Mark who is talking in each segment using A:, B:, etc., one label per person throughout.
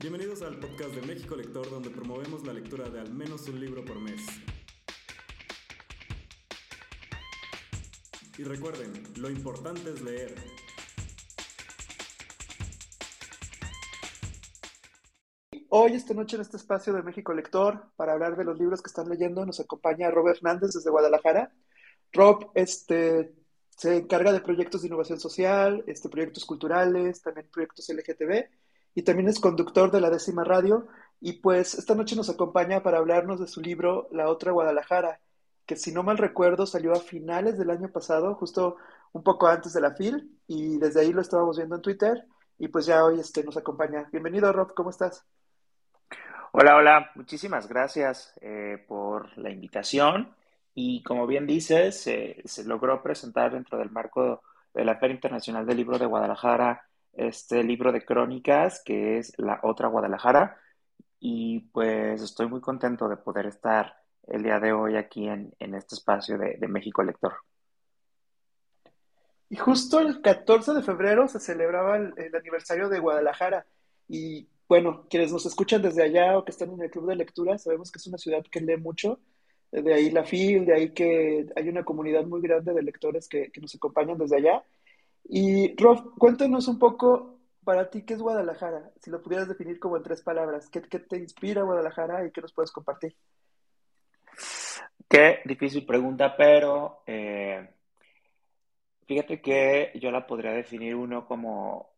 A: Bienvenidos al podcast de México Lector, donde promovemos la lectura de al menos un libro por mes. Y recuerden, lo importante es leer.
B: Hoy, esta noche, en este espacio de México Lector, para hablar de los libros que están leyendo, nos acompaña Rob Hernández desde Guadalajara. Rob este, se encarga de proyectos de innovación social, este, proyectos culturales, también proyectos LGTB, y también es conductor de la décima radio. Y pues esta noche nos acompaña para hablarnos de su libro La otra Guadalajara, que si no mal recuerdo salió a finales del año pasado, justo un poco antes de la FIL, y desde ahí lo estábamos viendo en Twitter, y pues ya hoy este, nos acompaña. Bienvenido, Rob, ¿cómo estás?
C: Hola, hola, muchísimas gracias eh, por la invitación. Y como bien dices, se logró presentar dentro del marco de la Feria Internacional del Libro de Guadalajara este libro de crónicas que es La Otra Guadalajara. Y pues estoy muy contento de poder estar el día de hoy aquí en, este espacio de, México Lector.
B: Y justo el 14 de febrero se celebraba el, aniversario de Guadalajara. Y bueno, quienes nos escuchan desde allá o que están en el club de lectura, sabemos que es una ciudad que lee mucho. De ahí la FIL, de ahí que hay una comunidad muy grande de lectores que, que nos acompañan desde allá. Y Rob, cuéntanos un poco para ti qué es Guadalajara, si lo pudieras definir como en tres palabras. ¿Qué, te inspira Guadalajara y qué nos puedes compartir?
C: Qué difícil pregunta, pero eh, fíjate que yo la podría definir uno como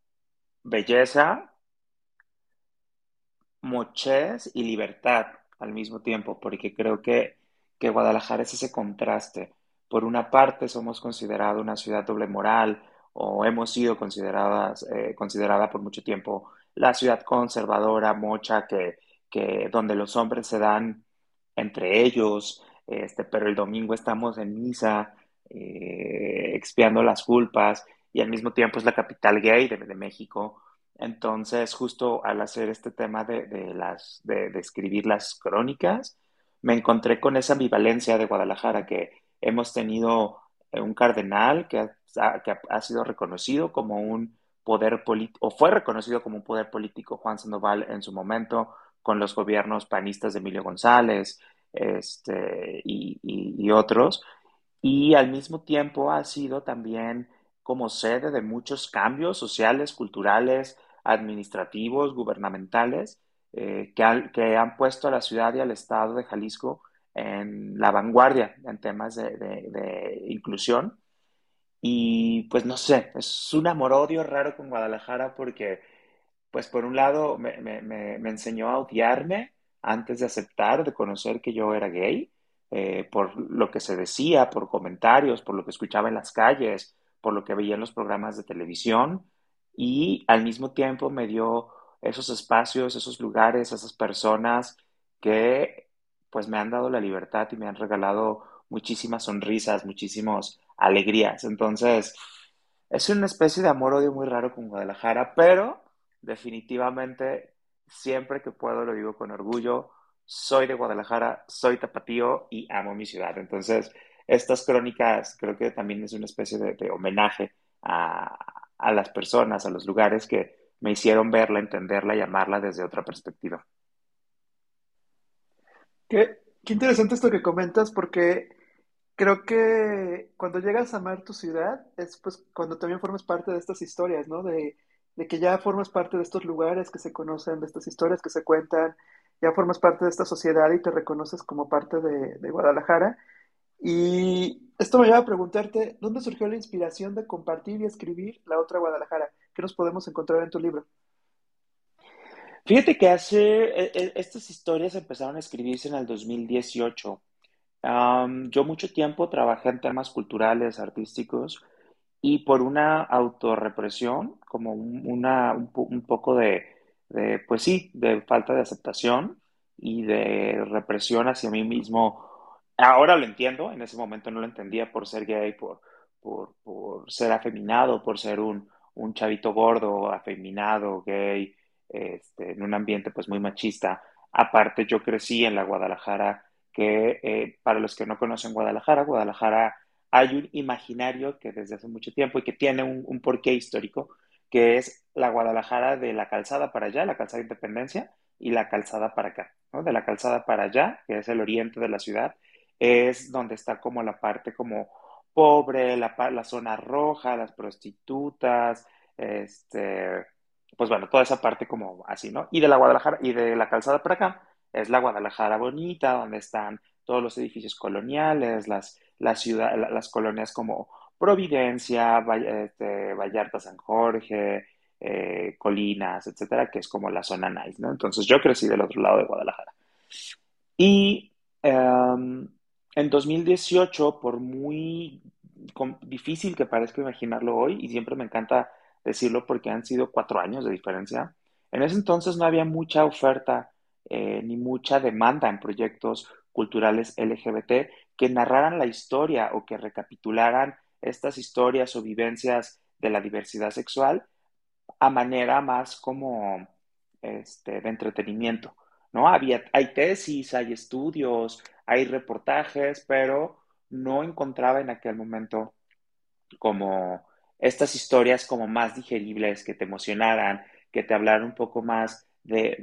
C: belleza, mochez y libertad al mismo tiempo, porque creo que, que Guadalajara es ese contraste. Por una parte, somos considerados una ciudad doble moral, o hemos sido consideradas, eh, considerada por mucho tiempo la ciudad conservadora, mocha, que, que donde los hombres se dan entre ellos, este, pero el domingo estamos en misa, eh, expiando las culpas, y al mismo tiempo es la capital gay de, México. Entonces, justo al hacer este tema de, de las, de, de, escribir las crónicas, me encontré con esa ambivalencia de Guadalajara, que hemos tenido un cardenal que que ha sido reconocido como un poder político, o fue reconocido como un poder político Juan Sandoval en su momento con los gobiernos panistas de Emilio González este, y, otros, y al mismo tiempo ha sido también como sede de muchos cambios sociales, culturales, administrativos, gubernamentales, eh, que, que, han puesto a la ciudad y al estado de Jalisco en la vanguardia en temas de inclusión y pues no sé, es un amor-odio raro con Guadalajara porque, pues por un lado, me, enseñó a odiarme antes de aceptar, de conocer que yo era gay, eh, por lo que se decía, por comentarios, por lo que escuchaba en las calles, por lo que veía en los programas de televisión, y al mismo tiempo me dio esos espacios, esos lugares, esas personas que pues me han dado la libertad y me han regalado muchísimas sonrisas, muchísimos alegrías. Entonces, es una especie de amor-odio muy raro con Guadalajara, pero definitivamente siempre que puedo lo digo con orgullo, soy de Guadalajara, soy tapatío y amo mi ciudad. Entonces, estas crónicas creo que también es una especie de, homenaje a, las personas, a los lugares que me hicieron verla, entenderla y amarla desde otra perspectiva.
B: Qué, qué interesante esto que comentas porque creo que cuando llegas a amar tu ciudad es pues cuando también formas parte de estas historias, ¿no? De, que ya formas parte de estos lugares que se conocen, de estas historias que se cuentan, ya formas parte de esta sociedad y te reconoces como parte de, de Guadalajara. Y esto me lleva a preguntarte, ¿dónde surgió la inspiración de compartir y escribir la otra Guadalajara? ¿Qué nos podemos encontrar en tu libro?
C: Fíjate que hace, e, e, estas historias empezaron a escribirse en el 2018 yo mucho tiempo trabajé en temas culturales, artísticos, y por una autorrepresión, como una, un, poco de, pues sí, de falta de aceptación y de represión hacia mí mismo. Ahora lo entiendo, en ese momento no lo entendía por ser gay, por, por, por ser afeminado, por ser un, un chavito gordo, afeminado, gay, este, en un ambiente pues muy machista. Aparte, yo crecí en la Guadalajara que eh, para los que no conocen Guadalajara, Guadalajara hay un imaginario que desde hace mucho tiempo y que tiene un, porqué histórico, que es la Guadalajara de la calzada para allá, la calzada de Independencia, y la calzada para acá, ¿no? De la calzada para allá, que es el oriente de la ciudad, es donde está como la parte como pobre, la, la zona roja, las prostitutas, este, pues bueno, toda esa parte como así, ¿no? Y de la Guadalajara, y de la calzada para acá, es la Guadalajara bonita, donde están todos los edificios coloniales, las, las, las colonias como Providencia, este, Vallarta, San Jorge, eh, Colinas, etcétera, que es como la zona nice, ¿no? Entonces yo crecí del otro lado de Guadalajara. Y em, en 2018, por muy difícil que parezca imaginarlo hoy, y siempre me encanta decirlo porque han sido cuatro años de diferencia, en ese entonces no había mucha oferta eh, ni mucha demanda en proyectos culturales LGBT que narraran la historia o que recapitularan estas historias o vivencias de la diversidad sexual a manera más como este, de entretenimiento, ¿no? Había, hay tesis, hay estudios, hay reportajes, pero no encontraba en aquel momento como estas historias como más digeribles, que te emocionaran, que te hablaran un poco más de,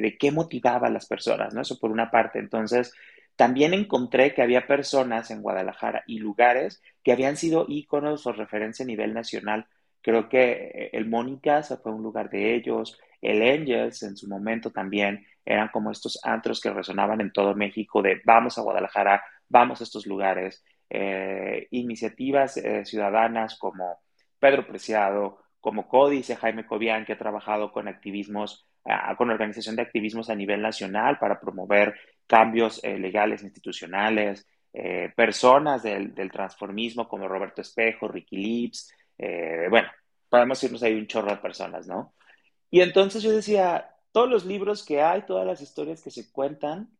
C: de, qué motivaba a las personas, ¿no? Eso por una parte. Entonces, también encontré que había personas en Guadalajara y lugares que habían sido íconos o referencia a nivel nacional. Creo que eh, el Mónica fue un lugar de ellos, el Angels en su momento también eran como estos antros que resonaban en todo México de vamos a Guadalajara, vamos a estos lugares. Eh, iniciativas eh, ciudadanas como Pedro Preciado, como Códice, Jaime Cobian, que ha trabajado con activismos, con organización de activismos a nivel nacional para promover cambios eh, legales institucionales, eh, personas del, transformismo como Roberto Espejo, Ricky Lips, eh, bueno, podemos irnos ahí un chorro de personas, ¿no? Y entonces yo decía, todos los libros que hay, todas las historias que se cuentan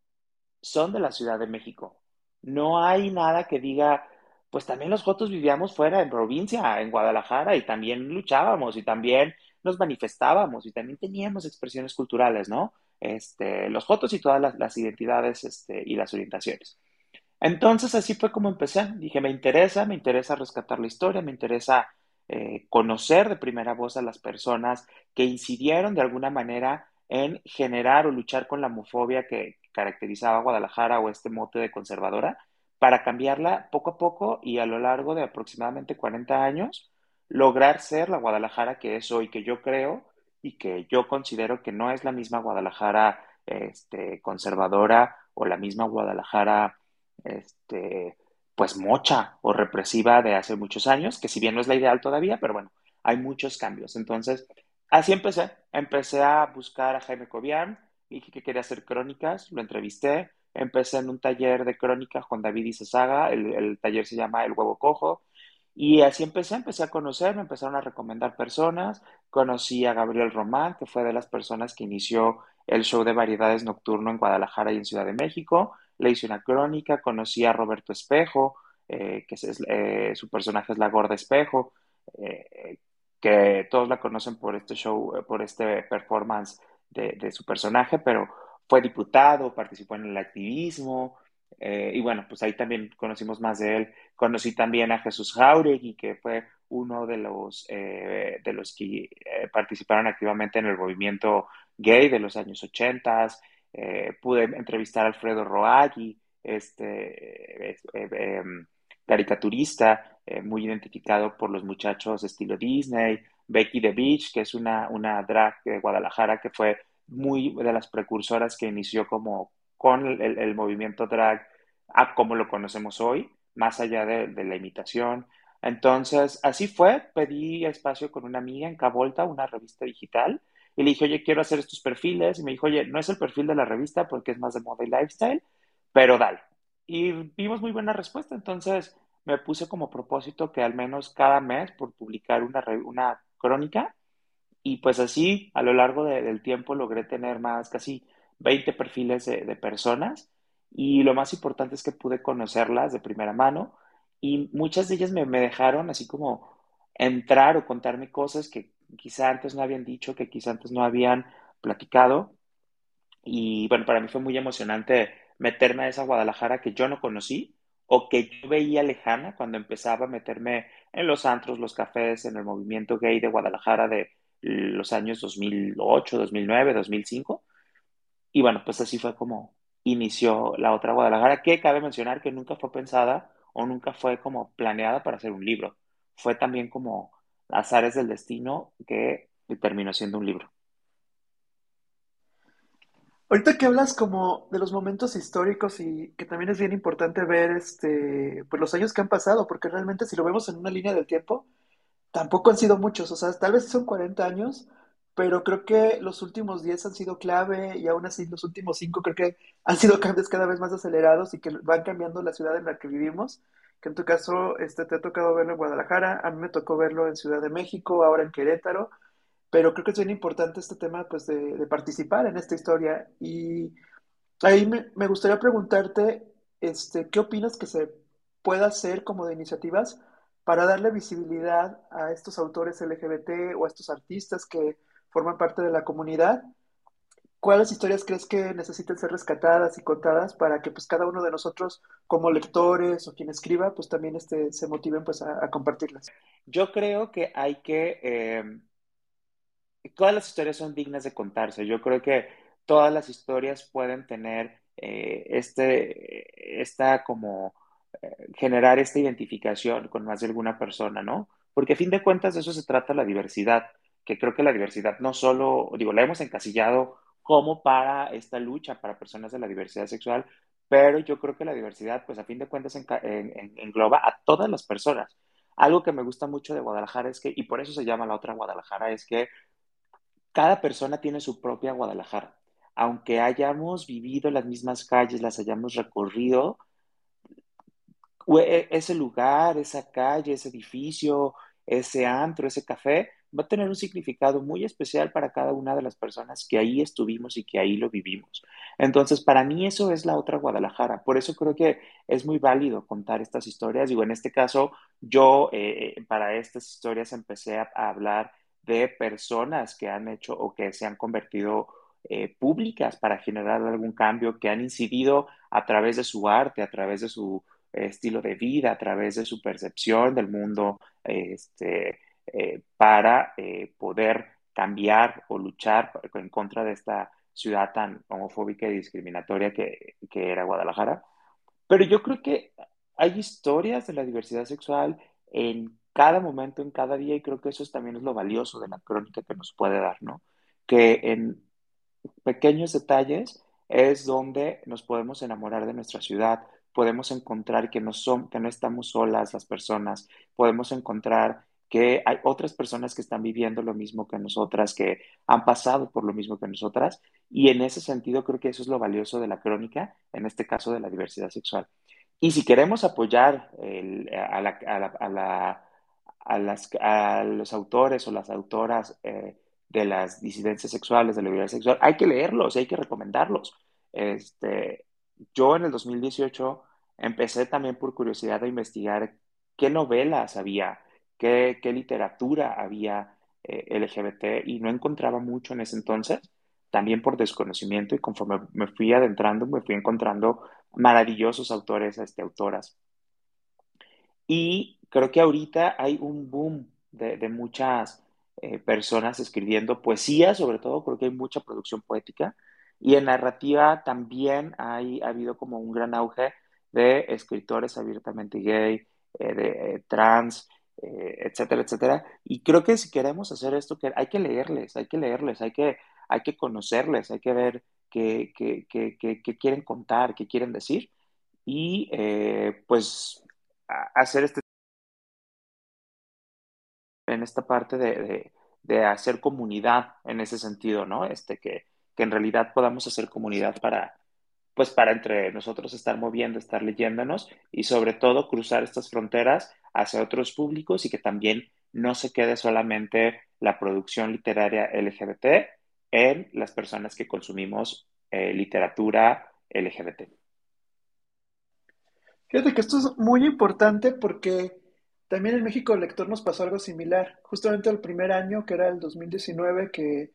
C: son de la Ciudad de México. No hay nada que diga, pues también los Jotos vivíamos fuera, en provincia, en Guadalajara, y también luchábamos, y también nos manifestábamos, y también teníamos expresiones culturales, ¿no? Este, los Jotos y todas las, identidades este, y las orientaciones. Entonces así fue como empecé. Dije, me interesa, me interesa rescatar la historia, me interesa eh, conocer de primera voz a las personas que incidieron de alguna manera en generar o luchar con la homofobia que caracterizaba a Guadalajara o este mote de conservadora para cambiarla poco a poco y a lo largo de aproximadamente 40 años, lograr ser la Guadalajara que es hoy, que yo creo y que yo considero que no es la misma Guadalajara este, conservadora o la misma Guadalajara este, pues mocha o represiva de hace muchos años, que si bien no es la ideal todavía, pero bueno, hay muchos cambios. Entonces, así empecé. Empecé a buscar a Jaime Cobian, dije que quería hacer crónicas, lo entrevisté, Empecé en un taller de crónica Juan David Saga, el, el, taller se llama El Huevo Cojo, y así empecé, empecé a conocer, me empezaron a recomendar personas, conocí a Gabriel Román, que fue de las personas que inició el show de variedades nocturno en Guadalajara y en Ciudad de México, le hice una crónica, conocí a Roberto Espejo, eh, que es, eh, su personaje es la Gorda Espejo, eh, que todos la conocen por este show, por este performance de, de su personaje, pero fue diputado, participó en el activismo, eh, y bueno, pues ahí también conocimos más de él. Conocí también a Jesús Jauregui, que fue uno de los, eh, de los que eh, participaron activamente en el movimiento gay de los años 80. pude entrevistar a Alfredo Roagui, este em, caricaturista, muy identificado por los muchachos estilo Disney. Becky the Beach, que es una, una drag de Guadalajara que fue muy de las precursoras que inició como con el, movimiento drag a como lo conocemos hoy, más allá de, la imitación. Entonces, así fue, pedí espacio con una amiga en Cavolta, una revista digital, y le dije, oye, quiero hacer estos perfiles, y me dijo, oye, no es el perfil de la revista porque es más de moda y lifestyle, pero dale. Y vimos muy buena respuesta, entonces me puse como propósito que al menos cada mes por publicar una, una crónica y pues así, a lo largo del tiempo, logré tener más, casi 20 perfiles de, personas. Y lo más importante es que pude conocerlas de primera mano. Y muchas de ellas me, dejaron así como entrar o contarme cosas que quizá antes no habían dicho, que quizá antes no habían platicado. Y bueno, para mí fue muy emocionante meterme a esa Guadalajara que yo no conocí o que yo veía lejana cuando empezaba a meterme en los antros, los cafés, en el movimiento gay de Guadalajara de los años 2008, 2009, 2005. Y bueno, pues así fue como inició la otra Guadalajara, que cabe mencionar que nunca fue pensada o nunca fue como planeada para hacer un libro. Fue también como azares del destino que terminó siendo un libro.
B: Ahorita que hablas como de los momentos históricos y que también es bien importante ver este, pues los años que han pasado, porque realmente si lo vemos en una línea del tiempo, tampoco han sido muchos, o sea, tal vez son 40 años, pero creo que los últimos 10 han sido clave y aún así los últimos 5 creo que han sido cambios cada vez más acelerados y que van cambiando la ciudad en la que vivimos, que en tu caso este, te ha tocado verlo en Guadalajara, a mí me tocó verlo en Ciudad de México, ahora en Querétaro, pero creo que es bien importante este tema pues, de, participar en esta historia. Y ahí me, gustaría preguntarte, este, ¿qué opinas que se pueda hacer como de iniciativas para darle visibilidad a estos autores LGBT o a estos artistas que forman parte de la comunidad? ¿Cuáles historias crees que necesiten ser rescatadas y contadas para que pues cada uno de nosotros como lectores o quien escriba pues también este, se motiven pues a, compartirlas?
C: Yo creo que hay que eh, todas las historias son dignas de contarse. Yo creo que todas las historias pueden tener eh, este, esta como generar esta identificación con más de alguna persona, ¿no? Porque a fin de cuentas de eso se trata la diversidad, que creo que la diversidad no solo, digo, la hemos encasillado como para esta lucha para personas de la diversidad sexual, pero yo creo que la diversidad, pues a fin de cuentas engloba a todas las personas. Algo que me gusta mucho de Guadalajara es que, y por eso se llama la otra Guadalajara, es que cada persona tiene su propia Guadalajara. Aunque hayamos vivido las mismas calles, las hayamos recorrido, ese lugar, esa calle, ese edificio, ese antro, ese café, va a tener un significado muy especial para cada una de las personas que ahí estuvimos y que ahí lo vivimos. Entonces, para mí eso es la otra Guadalajara. Por eso creo que es muy válido contar estas historias. Digo, en este caso, yo eh, para estas historias empecé a hablar de personas que han hecho o que se han convertido eh, públicas para generar algún cambio, que han incidido a través de su arte, a través de su eh, estilo de vida, a través de su percepción del mundo, este, eh, para poder cambiar o luchar en contra de esta ciudad tan homofóbica y discriminatoria que, que era Guadalajara. Pero yo creo que hay historias de la diversidad sexual en cada momento, en cada día, y creo que eso también es lo valioso de la crónica que nos puede dar, ¿no? Que en pequeños detalles es donde nos podemos enamorar de nuestra ciudad, podemos encontrar que no, son, que no estamos solas las personas, podemos encontrar que hay otras personas que están viviendo lo mismo que nosotras, que han pasado por lo mismo que nosotras, y en ese sentido creo que eso es lo valioso de la crónica, en este caso de la diversidad sexual. Y si queremos apoyar a la a, las, a los autores o las autoras eh, de las disidencias sexuales, de la vida sexual, hay que leerlos, hay que recomendarlos. Este, yo en el 2018 empecé también por curiosidad a investigar qué novelas había, qué, qué literatura había eh, LGBT y no encontraba mucho en ese entonces, también por desconocimiento y conforme me fui adentrando, me fui encontrando maravillosos autores, este, autoras. Y creo que ahorita hay un boom de, muchas eh, personas escribiendo poesía, sobre todo, creo que hay mucha producción poética. Y en narrativa también hay, ha habido como un gran auge de escritores abiertamente gay, eh, de eh, trans, etcétera, etcétera. Y creo que si queremos hacer esto, que hay que leerles, hay que leerles, hay que, hay que conocerles, hay que ver qué, qué, qué, qué quieren contar, qué quieren decir. Y pues hacer este en esta parte de, hacer comunidad en ese sentido, ¿no? Este, que, en realidad podamos hacer comunidad para, pues para entre nosotros estar moviendo, estar leyéndonos y sobre todo cruzar estas fronteras hacia otros públicos y que también no se quede solamente la producción literaria LGBT en las personas que consumimos eh, literatura LGBT.
B: Fíjate que esto es muy importante porque también en México el lector nos pasó algo similar. Justamente el primer año, que era el 2019, que,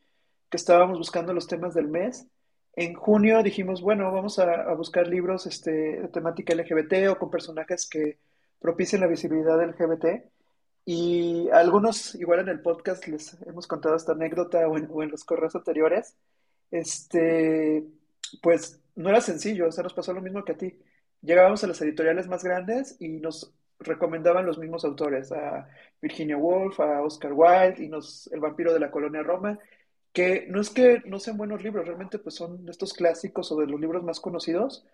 B: que estábamos buscando los temas del mes, en junio dijimos, bueno, vamos a, buscar libros este, de temática LGBT o con personajes que propicien la visibilidad LGBT. Y algunos, igual en el podcast, les hemos contado esta anécdota o en, o en los correos anteriores. Este, pues no era sencillo, o sea, nos pasó lo mismo que a ti. Llegábamos a las editoriales más grandes y nos recomendaban los mismos autores, a Virginia Woolf, a Oscar Wilde y nos, El vampiro de la colonia Roma, que no es que no sean buenos libros, realmente pues son estos clásicos o de los libros más conocidos,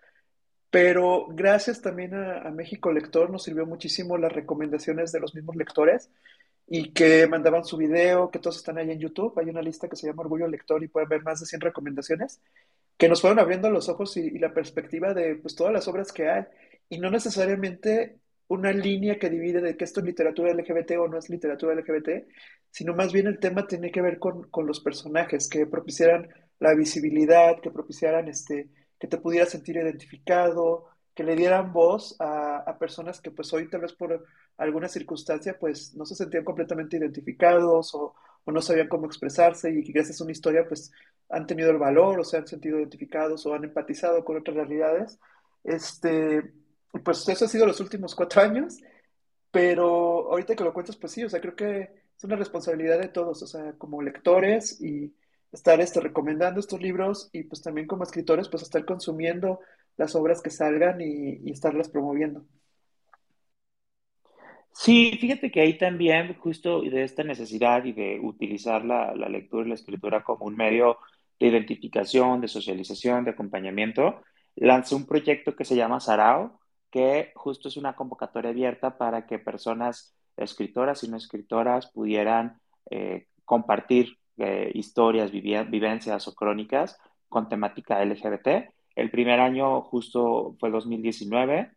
B: pero gracias también a, a México Lector nos sirvió muchísimo las recomendaciones de los mismos lectores y que mandaban su video, que todos están ahí en YouTube. Hay una lista que se llama Orgullo Lector y pueden ver más de 100 recomendaciones que nos fueron abriendo los ojos y, y la perspectiva de pues, todas las obras que hay. Y no necesariamente una línea que divide de que esto es literatura LGBT o no es literatura LGBT, sino más bien el tema tiene que ver con, con los personajes, que propiciaran la visibilidad, que propiciaran este, que te pudieras sentir identificado, que le dieran voz a, a personas que pues hoy tal vez por alguna circunstancia pues no se sentían completamente identificados o, no sabían cómo expresarse y que gracias a una historia pues han tenido el valor o se han sentido identificados o han empatizado con otras realidades. Este, pues eso ha sido los últimos cuatro años, pero ahorita que lo cuentas, pues sí, o sea, creo que es una responsabilidad de todos, o sea, como lectores y estar este, recomendando estos libros y pues también como escritores, pues estar consumiendo las obras que salgan y, y estarlas promoviendo.
C: Sí, fíjate que ahí también, justo de esta necesidad y de utilizar la, la lectura y la escritura como un medio de identificación, de socialización, de acompañamiento, lancé un proyecto que se llama Sarao, que justo es una convocatoria abierta para que personas escritoras y no escritoras pudieran eh, compartir eh, historias, vivencias o crónicas con temática LGBT. El primer año justo fue 2019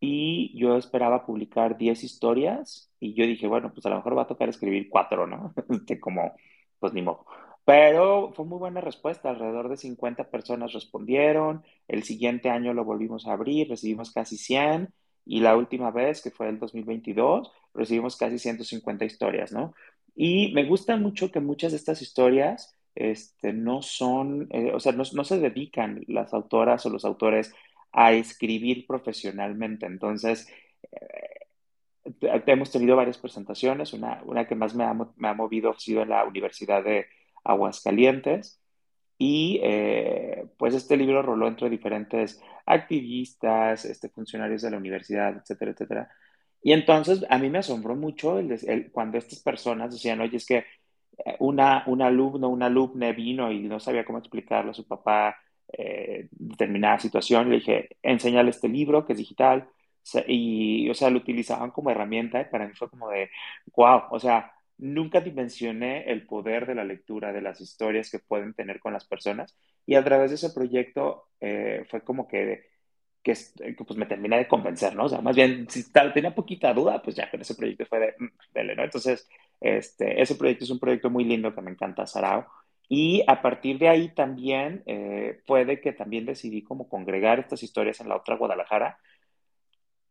C: y yo esperaba publicar 10 historias y yo dije, bueno, pues a lo mejor va a tocar escribir cuatro, ¿no? Como, pues ni modo. Pero fue muy buena respuesta, alrededor de 50 personas respondieron, el siguiente año lo volvimos a abrir, recibimos casi 100 y la última vez, que fue el 2022, recibimos casi 150 historias, ¿no? Y me gusta mucho que muchas de estas historias este, no son, eh, o sea, no, no se dedican las autoras o los autores a escribir profesionalmente. Entonces, eh, hemos tenido varias presentaciones. Una, una que más me ha, me ha, movido ha sido en la Universidad de Aguascalientes. Y eh, pues este libro roló entre diferentes activistas, este, funcionarios de la universidad, etcétera, etcétera. Y entonces a mí me asombró mucho el, cuando estas personas decían, oye, es que eh, una, un alumno, una alumna vino y no sabía cómo explicarle a su papá eh, determinada situación. Le dije, enséñale este libro que es digital. Y, o sea, lo utilizaban como herramienta para mí fue como de, wow, o sea, nunca dimensioné el poder de la lectura, de las historias que pueden tener con las personas. Y a través de ese proyecto eh, fue como que, que, que, pues me terminé de convencer, ¿no? O sea, más bien, si tal, tenía poquita duda, pues ya con ese proyecto fue de, mm, dele. Entonces, este, ese proyecto es un proyecto muy lindo que me encanta, Sarao. Y a partir de ahí también eh, puede que también decidí como congregar estas historias en la otra Guadalajara.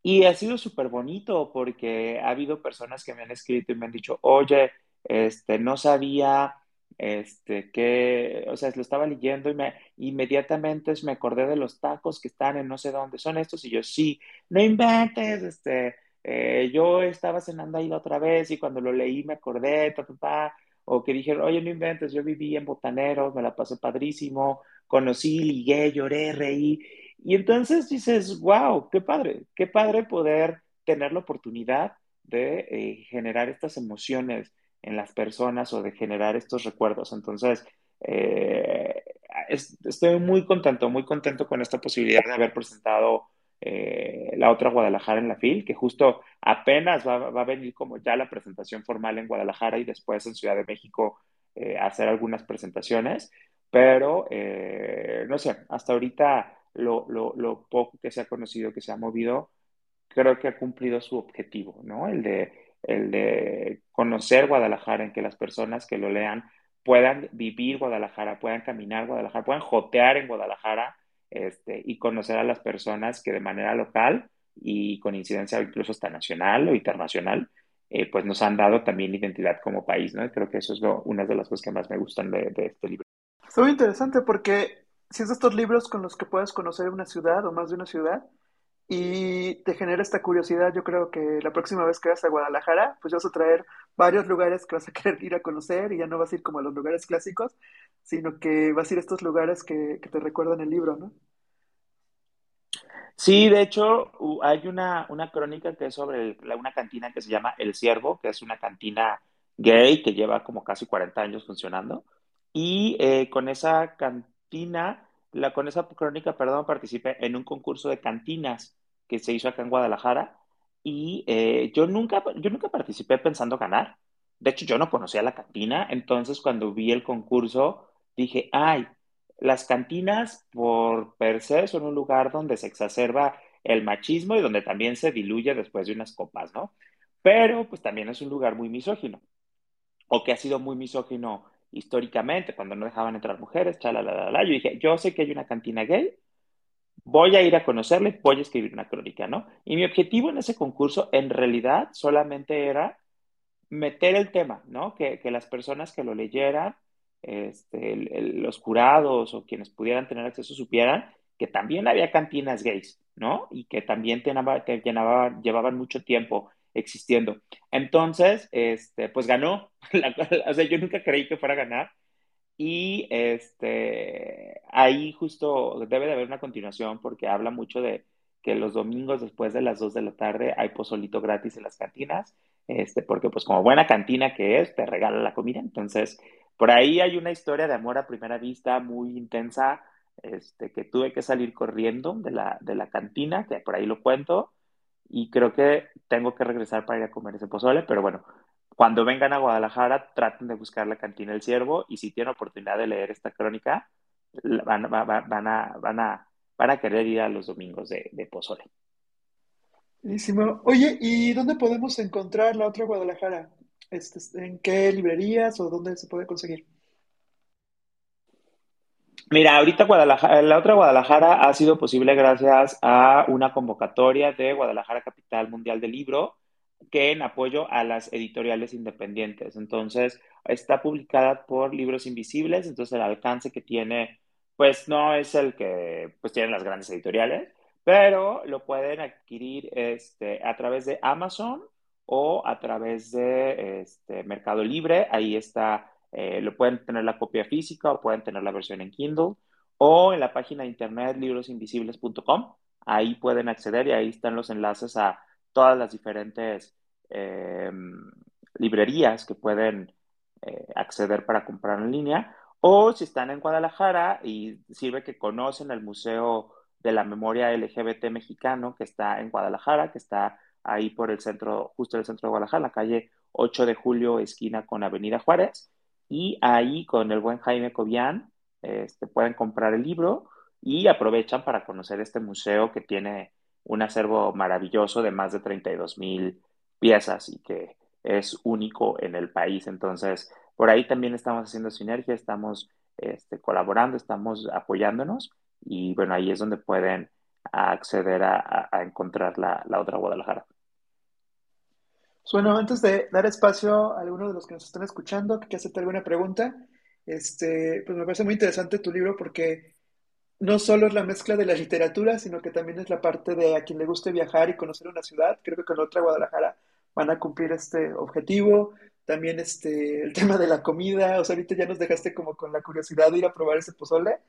C: Y ha sido súper bonito porque ha habido personas que me han escrito y me han dicho, oye, este, no sabía este, que, o sea, lo estaba leyendo y me, inmediatamente me acordé de los tacos que están en no sé dónde son estos y yo, sí, no inventes, este, eh, yo estaba cenando ahí la otra vez y cuando lo leí me acordé, ta, ta, ta o que dijeron, oye, no inventes, yo viví en Botaneros, me la pasé padrísimo, conocí, ligué, lloré, reí. Y entonces dices, wow, qué padre, qué padre poder tener la oportunidad de eh, generar estas emociones en las personas o de generar estos recuerdos. Entonces, eh, es, estoy muy contento, muy contento con esta posibilidad de haber presentado eh, la otra Guadalajara en la FIL, que justo apenas va, va, a venir como ya la presentación formal en Guadalajara y después en Ciudad de México eh, hacer algunas presentaciones, pero eh, no sé, hasta ahorita lo, lo, lo, poco que se ha conocido, que se ha movido, creo que ha cumplido su objetivo, ¿no? El de, el de conocer Guadalajara, en que las personas que lo lean puedan vivir Guadalajara, puedan caminar Guadalajara, puedan jotear en Guadalajara este, y conocer a las personas que de manera local y con incidencia incluso hasta nacional o internacional, eh, pues nos han dado también identidad como país, ¿no? Creo que eso es lo, una de las cosas que más me gustan de, este libro.
B: Es muy interesante porque si es de estos libros con los que puedes conocer una ciudad o más de una ciudad y te genera esta curiosidad. Yo creo que la próxima vez que vayas a Guadalajara, pues vas a traer varios lugares que vas a querer ir a conocer y ya no vas a ir como a los lugares clásicos, sino que vas a ir a estos lugares que, te recuerdan el libro, ¿no?
C: Sí, de hecho, hay una, una crónica que es sobre una cantina que se llama El Ciervo, que es una cantina gay que lleva como casi 40 años funcionando. Y eh, con esa la, con esa crónica, perdón, participé en un concurso de cantinas que se hizo acá en Guadalajara y eh, yo, nunca, yo nunca participé pensando ganar. De hecho, yo no conocía la cantina, entonces cuando vi el concurso dije, ay, las cantinas por per se son un lugar donde se exacerba el machismo y donde también se diluye después de unas copas, ¿no? Pero pues también es un lugar muy misógino, o que ha sido muy misógino históricamente, cuando no dejaban entrar mujeres, la Yo dije, yo sé que hay una cantina gay, voy a ir a conocerle, voy a escribir una crónica, ¿no? Y mi objetivo en ese concurso en realidad solamente era meter el tema, ¿no? Que, las personas que lo leyeran, este, los curados o quienes pudieran tener acceso supieran que también había cantinas gays, ¿no? Y que también que llevaban mucho tiempo existiendo. Entonces, este, pues ganó. o sea, yo nunca creí que fuera a ganar. Y este, ahí justo debe de haber una continuación porque habla mucho de que los domingos después de las 2 de la tarde hay pozolito gratis en las cantinas, este, porque pues como buena cantina que es, te regala la comida. Entonces, por ahí hay una historia de amor a primera vista muy intensa, este, que tuve que salir corriendo de la, de la cantina, que por ahí lo cuento, y creo que tengo que regresar para ir a comer ese pozole, pero bueno, cuando vengan a Guadalajara, traten de buscar la cantina El Ciervo y si tienen oportunidad de leer esta crónica, van, van, a, van, a, van a querer ir a los domingos de, de Pozole.
B: Buenísimo. Oye, ¿y dónde podemos encontrar la otra Guadalajara? Este, ¿En qué librerías o dónde se puede conseguir?
C: Mira, ahorita Guadalajara, la otra Guadalajara ha sido posible gracias a una convocatoria de Guadalajara Capital Mundial del Libro, que en apoyo a las editoriales independientes. Entonces, está publicada por Libros Invisibles, entonces el alcance que tiene, pues no es el que pues tienen las grandes editoriales, pero lo pueden adquirir este, a través de Amazon o a través de este, Mercado Libre. Ahí está, eh, lo pueden tener la copia física o pueden tener la versión en Kindle o en la página de internet librosinvisibles.com. Ahí pueden acceder y ahí están los enlaces a todas las diferentes eh, librerías que pueden eh, acceder para comprar en línea. O si están en Guadalajara y sirve que conocen el Museo de la Memoria LGBT mexicano que está en Guadalajara, que está ahí por el centro, justo en el centro de Guadalajara, la calle 8 de julio, esquina con Avenida Juárez. Y ahí con el buen Jaime Cobian este, pueden comprar el libro y aprovechan para conocer este museo que tiene un acervo maravilloso de más de 32 mil piezas y que es único en el país. Entonces, por ahí también estamos haciendo sinergia, estamos este, colaborando, estamos apoyándonos y bueno, ahí es donde pueden acceder a, encontrar la, otra Guadalajara.
B: Bueno, antes de dar espacio a alguno de los que nos están escuchando que hacerte alguna pregunta, este, pues me parece muy interesante tu libro porque no solo es la mezcla de la literatura, sino que también es la parte de a quien le guste viajar y conocer una ciudad. Creo que con otra Guadalajara van a cumplir este objetivo. También este, el tema de la comida, o sea, ahorita ya nos dejaste como con la curiosidad de ir a probar ese pozole.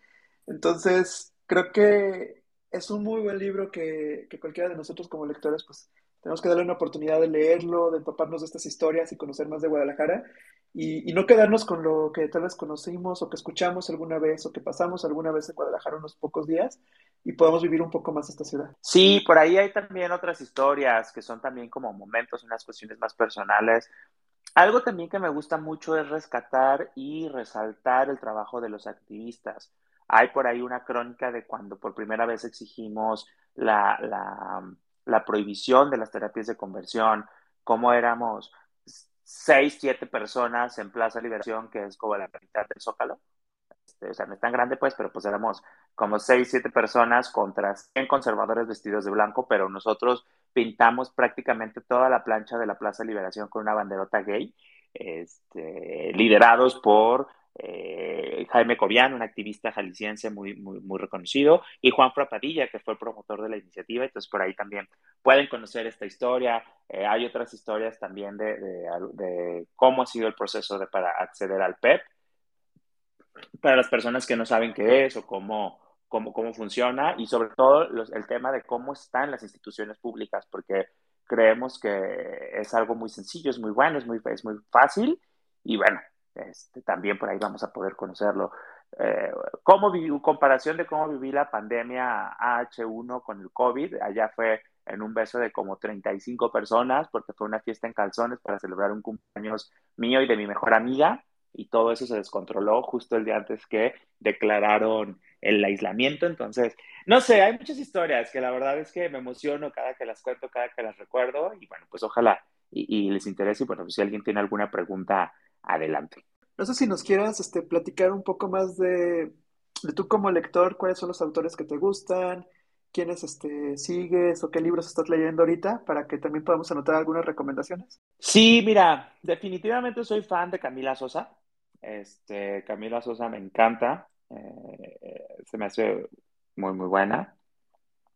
B: Entonces, creo que es un muy buen libro que, que cualquiera de nosotros como lectores, pues tenemos que darle una oportunidad de leerlo, de empaparnos de estas historias y conocer más de Guadalajara y, no quedarnos con lo que tal vez conocimos o que escuchamos alguna vez o que pasamos alguna vez en Guadalajara unos pocos días y podamos vivir un poco más esta ciudad.
C: Sí, por ahí hay también otras historias que son también como momentos, unas cuestiones más personales. Algo también que me gusta mucho es rescatar y resaltar el trabajo de los activistas. Hay por ahí una crónica de cuando por primera vez exigimos la, la, la prohibición de las terapias de conversión, cómo éramos seis, siete personas en Plaza Liberación, que es como la mitad del Zócalo. Este, o sea, no es tan grande, pues, pero pues éramos como seis, siete personas contra 100 conservadores vestidos de blanco, pero nosotros pintamos prácticamente toda la plancha de la Plaza Liberación con una banderota gay, este, liderados por eh, Jaime Cobian, un activista jalisciense muy, muy, reconocido, y Juan Frapadilla, que fue el promotor de la iniciativa. Entonces, por ahí también pueden conocer esta historia. Eh, hay otras historias también de, cómo ha sido el proceso para acceder al PEP. E para las personas que no saben qué es o cómo, cómo, cómo funciona, y sobre todo el tema de cómo están las instituciones públicas, porque creemos que es algo muy sencillo, es muy bueno, es muy, es muy fácil, y bueno, este, también por ahí vamos a poder conocerlo. Eh, ¿cómo comparación de cómo viví la pandemia H1 con el COVID, allá fue en un beso de como 35 personas, porque fue una fiesta en calzones para celebrar un cumpleaños mío y de mi mejor amiga, y todo eso se descontroló justo el día antes que declararon el aislamiento. Entonces, no sé, hay muchas historias que la verdad es que me emociono cada que las cuento, cada que las recuerdo, y bueno, pues ojalá y, les interese, y bueno, pues si alguien tiene alguna pregunta adelante.
B: No sé si nos quieras este, platicar un poco más de, de tú como lector, cuáles son los autores que te gustan, quiénes este, sigues o qué libros estás leyendo ahorita para que también podamos anotar algunas recomendaciones.
C: Sí, mira, definitivamente soy fan de Camila Sosa. Este, Camila Sosa me encanta, eh, se me hace muy, muy buena.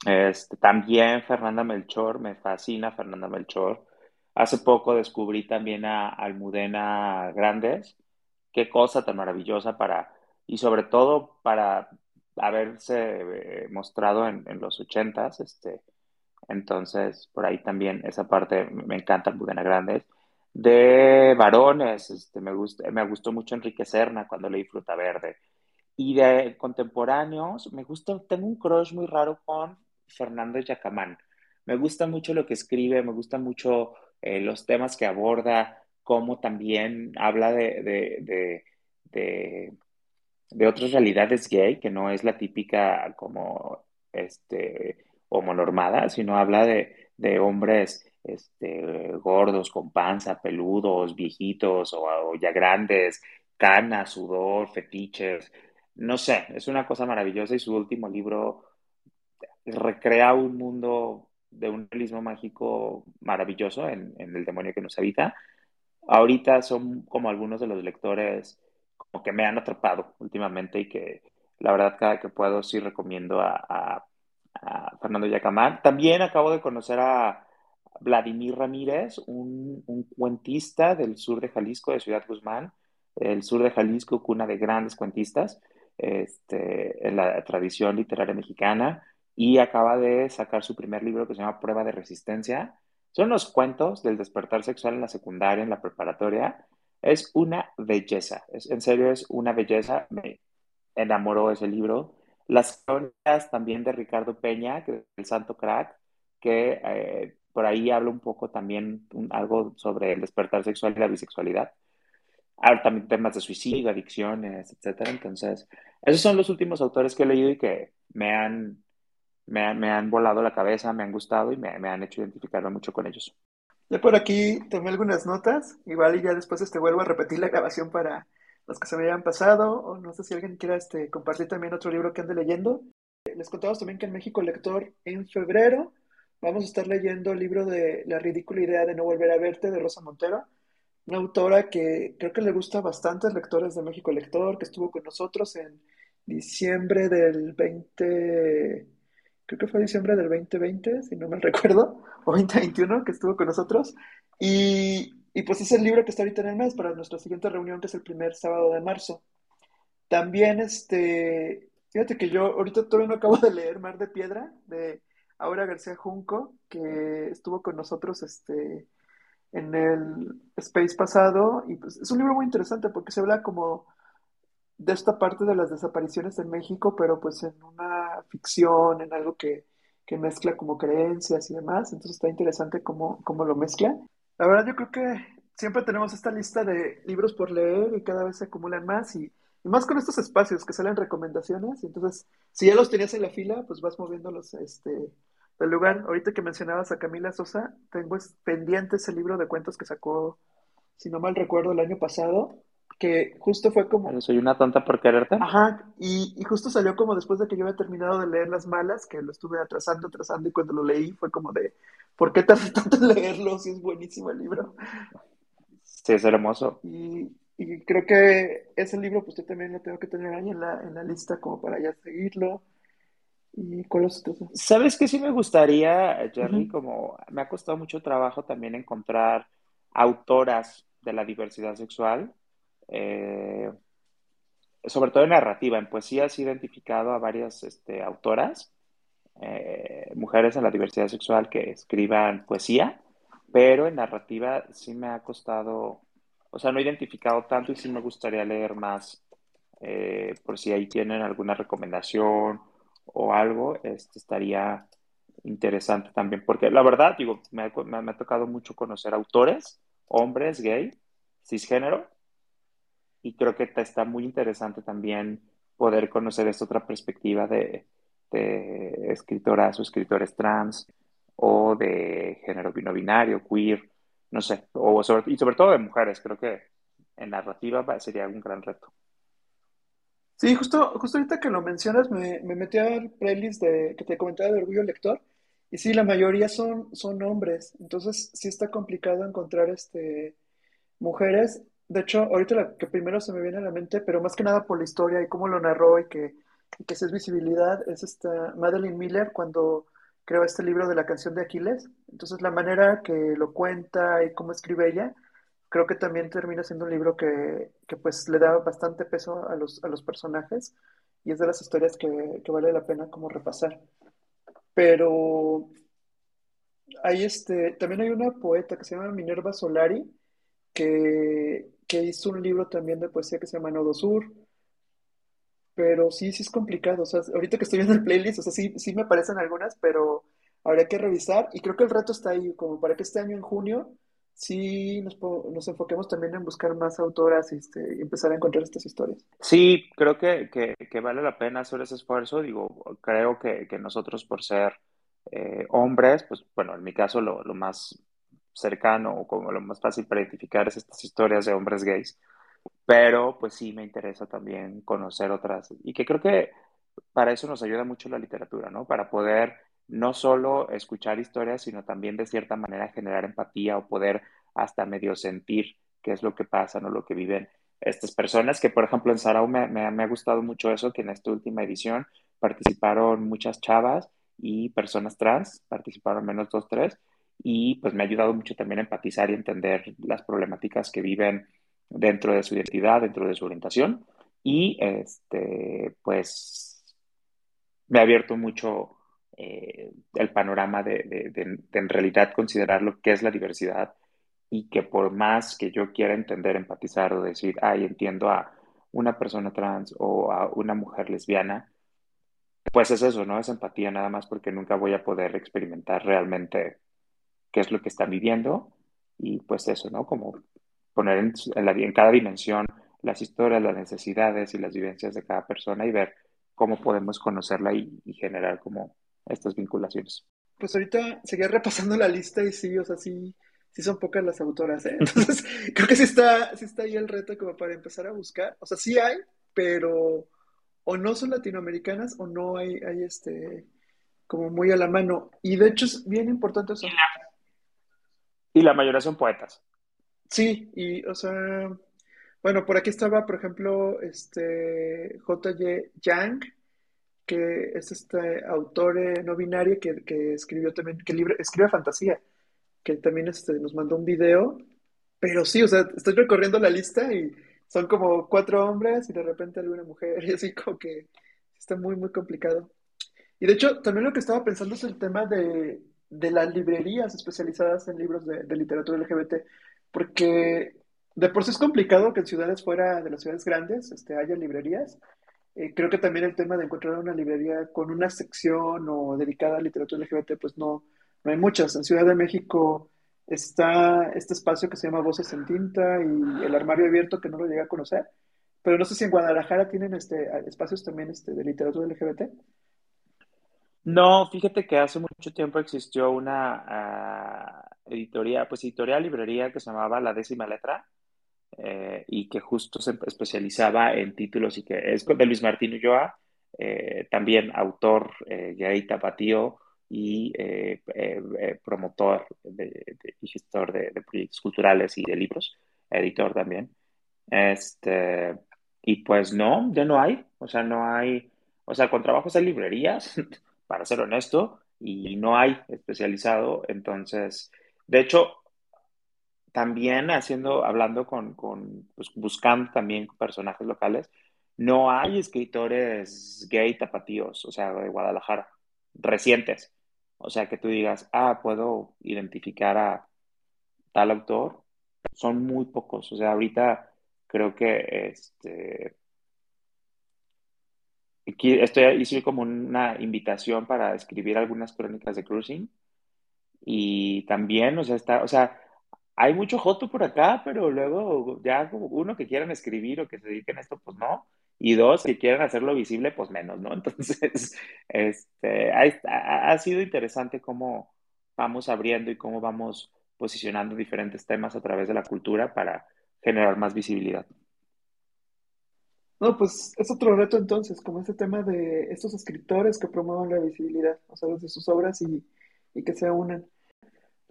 C: Este, también Fernanda Melchor, me fascina Fernanda Melchor. Hace poco descubrí también a Almudena Grandes. Qué cosa tan maravillosa para, y sobre todo para haberse eh, mostrado en, los ochentas, este, entonces por ahí también esa parte me encanta Almudena Grandes. De varones, este, me, me gustó mucho Enrique Serna cuando leí Fruta Verde. Y de contemporáneos, me gusta, tengo un crush muy raro con Fernando Yacamán. Me gusta mucho lo que escribe, me gusta mucho eh, los temas que aborda, cómo también habla de, de, otras realidades gay, que no es la típica como este, homonormada, sino habla de, hombres este, gordos, con panza, peludos, viejitos o, ya grandes, canas, sudor, fetiches. No sé, es una cosa maravillosa y su último libro recrea un mundo de un realismo mágico maravilloso en, El demonio que nos habita. Ahorita son como algunos de los lectores como que me han atrapado últimamente y que la verdad cada que puedo sí recomiendo a, Fernando Yacamán. También acabo de conocer a Vladimir Ramírez, un, cuentista del sur de Jalisco, de Ciudad Guzmán, el sur de Jalisco, cuna de grandes cuentistas este, en la tradición literaria mexicana y acaba de sacar su primer libro que se llama Prueba de Resistencia. Son los cuentos del despertar sexual en la secundaria, en la preparatoria. Es una belleza, es, en serio es una belleza. Me enamoró ese libro. Las crónicas también de Ricardo Peña, que el Santo Crack, que eh, por ahí habla un poco también algo sobre el despertar sexual y la bisexualidad. También temas de suicidio, adicciones, etc. Entonces, esos son los últimos autores que he leído y que me han me, han volado la cabeza, me han gustado y me, han hecho identificarme mucho con ellos.
B: Ya por aquí tomé algunas notas, igual y ya después este, vuelvo a repetir la grabación para los que se me hayan pasado, o no sé si alguien quiera este, compartir también otro libro que ande leyendo. Les contamos también que en México Lector, en febrero, vamos a estar leyendo el libro de La ridícula idea de no volver a verte, de Rosa Montero, una autora que creo que le gusta a lectores de México Lector, que estuvo con nosotros en diciembre del 20 creo que fue diciembre del 2020, si no me recuerdo, o 2021, que estuvo con nosotros. Y, y, pues es el libro que está ahorita en el mes para nuestra siguiente reunión, que es el primer sábado de marzo. También, este, fíjate que yo ahorita todavía no acabo de leer Mar de Piedra, de Aura García Junco, que estuvo con nosotros, este, en el Space pasado. Y pues es un libro muy interesante porque se habla como de esta parte de las desapariciones en México, pero pues en una ficción, en algo que, mezcla como creencias y demás. Entonces está interesante cómo, cómo lo mezcla. La verdad yo creo que siempre tenemos esta lista de libros por leer y cada vez se acumulan más y, más con estos espacios que salen recomendaciones. Entonces, si ya los tenías en la fila, pues vas moviéndolos este, del lugar. Ahorita que mencionabas a Camila Sosa, tengo pendiente ese libro de cuentos que sacó, si no mal recuerdo, el año pasado que justo fue como...
C: soy una tonta por quererte.
B: Ajá, y, y, justo salió como después de que yo había terminado de leer Las Malas, que lo estuve atrasando, atrasando, y cuando lo leí fue como de, ¿por qué tardé tanto en leerlo si es buenísimo el libro?
C: Sí, es hermoso.
B: Y, y creo que ese libro, pues yo también lo tengo que tener ahí en la, en la lista como para ya seguirlo. ¿Y cuáles otros?
C: ¿Sabes qué sí me gustaría, Jerry? Como me ha costado mucho trabajo también encontrar autoras de la diversidad sexual, eh, sobre todo en narrativa. En poesía sí he identificado a varias este, autoras, eh, mujeres en la diversidad sexual que escriban poesía, pero en narrativa sí me ha costado, o sea, no he identificado tanto y sí me gustaría leer más, eh, por si ahí tienen alguna recomendación o algo, este, estaría interesante también, porque la verdad, digo, me ha- me ha tocado mucho conocer autores, hombres, gay, cisgénero, y creo que está muy interesante también poder conocer esta otra perspectiva de, escritoras o escritores trans o de género no binario, queer, no sé, o sobre- y sobre todo de mujeres. Creo que en narrativa va- sería un gran reto.
B: Sí, justo, justo ahorita que lo mencionas, me, me metí al playlist de, que te comentaba de Orgullo Lector, y sí, la mayoría son, son hombres, entonces sí está complicado encontrar este, mujeres. De hecho, ahorita la que primero se me viene a la mente, pero más que nada por la historia y cómo lo narró y que, que es visibilidad, es esta Madeline Miller cuando creó este libro de la canción de Aquiles. Entonces, la manera que lo cuenta y cómo escribe ella, creo que también termina siendo un libro que, que pues le da bastante peso a los, a los personajes y es de las historias que, que vale la pena como repasar. Pero hay este, también hay una poeta que se llama Minerva Solari que, que hizo un libro también de poesía que se llama Nodo Sur, pero sí, sí es complicado, o sea, ahorita que estoy viendo el playlist, o sea, sí, sí me aparecen algunas, pero habría que revisar y creo que el reto está ahí, como para que este año en junio sí nos, nos enfoquemos también en buscar más autoras y, este, y empezar a encontrar estas historias.
C: Sí, creo que, que, que vale la pena hacer ese esfuerzo. Digo, creo que, que nosotros por ser eh, hombres, pues bueno, en mi caso lo, lo más cercano o como lo más fácil para identificar es estas historias de hombres gays, pero pues sí me interesa también conocer otras y que creo que para eso nos ayuda mucho la literatura, ¿no? Para poder no solo escuchar historias, sino también de cierta manera generar empatía o poder hasta medio sentir qué es lo que pasa, ¿no? Lo que viven estas personas, que por ejemplo en Sarau me, me, me ha gustado mucho eso, que en esta última edición participaron muchas chavas y personas trans, participaron menos dos, tres, y pues me ha ayudado mucho también a empatizar y entender las problemáticas que viven dentro de su identidad, dentro de su orientación, y este, pues me ha abierto mucho eh, el panorama de, de, de, de, en realidad considerar lo que es la diversidad y que por más que yo quiera entender, empatizar o decir, ay, entiendo a una persona trans o a una mujer lesbiana, pues es eso, ¿no? Es empatía nada más porque nunca voy a poder experimentar realmente qué es lo que están viviendo y pues eso, ¿no? Como poner en, en, la, en cada dimensión las historias, las necesidades y las vivencias de cada persona y ver cómo podemos conocerla y, y generar como estas vinculaciones.
B: Pues ahorita seguía repasando la lista y sí, o sea, sí, sí son pocas las autoras, ¿eh? Entonces, creo que sí está, sí está ahí el reto como para empezar a buscar. O sea, sí hay, pero o no son latinoamericanas o no hay, hay este, como muy a la mano. Y de hecho es bien importante
C: Y
B: eso.
C: la, y la mayoría son poetas.
B: Sí, y, o sea, bueno, por aquí estaba, por ejemplo, este J. J. Yang, que es este autor eh, no binario que, que escribió también, que libre, escribe fantasía, que también este, nos mandó un video, pero sí, o sea, estoy recorriendo la lista y son como cuatro hombres y de repente alguna mujer, y así como que está muy, muy complicado. Y de hecho, también lo que estaba pensando es el tema de, de las librerías especializadas en libros de, literatura LGBT, porque de por sí es complicado que en ciudades fuera de las ciudades grandes este, haya librerías. Eh, creo que también el tema de encontrar una librería con una sección o dedicada a literatura LGBT, pues no, no hay muchas. En Ciudad de México está este espacio que se llama Voces en Tinta y el Armario Abierto, que no lo llegué a conocer, pero no sé si en Guadalajara tienen este, espacios también este, de literatura LGBT.
C: No, fíjate que hace mucho tiempo existió una uh, editorial, pues editorial, librería que se llamaba La Décima Letra eh, y que justo se especializaba en títulos y que es de Luis Martín Ulloa, eh, también autor eh, gay tapatío y eh, promotor de, y gestor de, de, proyectos culturales y de libros, editor también. Este, y pues no, ya no hay, o sea, no hay, o sea, con trabajos hay librerías, para ser honesto, y no hay especializado, entonces, de hecho, también haciendo, hablando con, con pues, buscando también personajes locales, no hay escritores gay tapatíos, o sea, de Guadalajara, recientes. O sea, que tú digas, ah, puedo identificar a tal autor, son muy pocos. O sea, ahorita creo que este, estoy, hice como una invitación para escribir algunas crónicas de cruising y también, o sea, está, o sea, hay mucho joto por acá, pero luego ya como uno que quieran escribir o que se dediquen a esto, pues no. Y dos, que quieran hacerlo visible, pues menos, ¿no? Entonces, este, ha, ha sido interesante cómo vamos abriendo y cómo vamos posicionando diferentes temas a través de la cultura para generar más visibilidad.
B: No, pues es otro reto entonces, como este tema de estos escritores que promuevan la visibilidad, o sea, de sus obras y, y que se unan.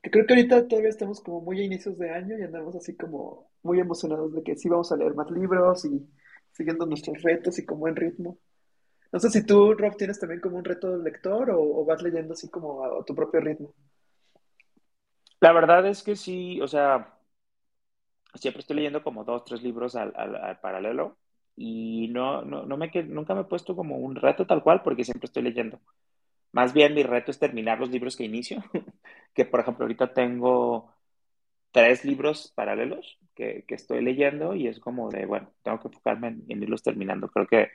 B: Que creo que ahorita todavía estamos como muy a inicios de año y andamos así como muy emocionados de que sí vamos a leer más libros y siguiendo nuestros retos y con buen ritmo. No sé si tú, Rob, tienes también como un reto de lector o, vas leyendo así como a, tu propio ritmo.
C: La verdad es que sí, o sea, siempre estoy leyendo como dos, tres libros al, al paralelo y no, no, no me, nunca me he puesto como un reto tal cual porque siempre estoy leyendo. Más bien mi reto es terminar los libros que inicio, que por ejemplo ahorita tengo tres libros paralelos que, que, estoy leyendo y es como de, bueno, tengo que enfocarme en, irlos terminando. Creo que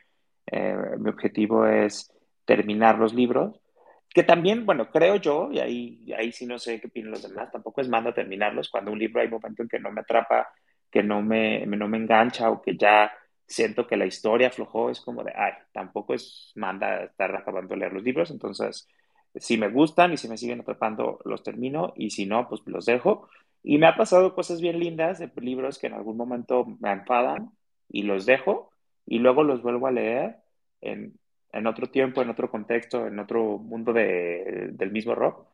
C: eh, mi objetivo es terminar los libros, que también, bueno, creo yo, y ahí, ahí sí no sé qué opinan los demás, tampoco es manda terminarlos, cuando un libro hay momentos en que no me atrapa, que no me, no me engancha o que ya siento que la historia aflojó, es como de, ay, tampoco es manda estar acabando de leer los libros, entonces, si me gustan y si me siguen atrapando, los termino, y si no, pues los dejo. Y me ha pasado cosas bien lindas de libros que en algún momento me enfadan y los dejo, y luego los vuelvo a leer en, en otro tiempo, en otro contexto, en otro mundo de, del mismo rock,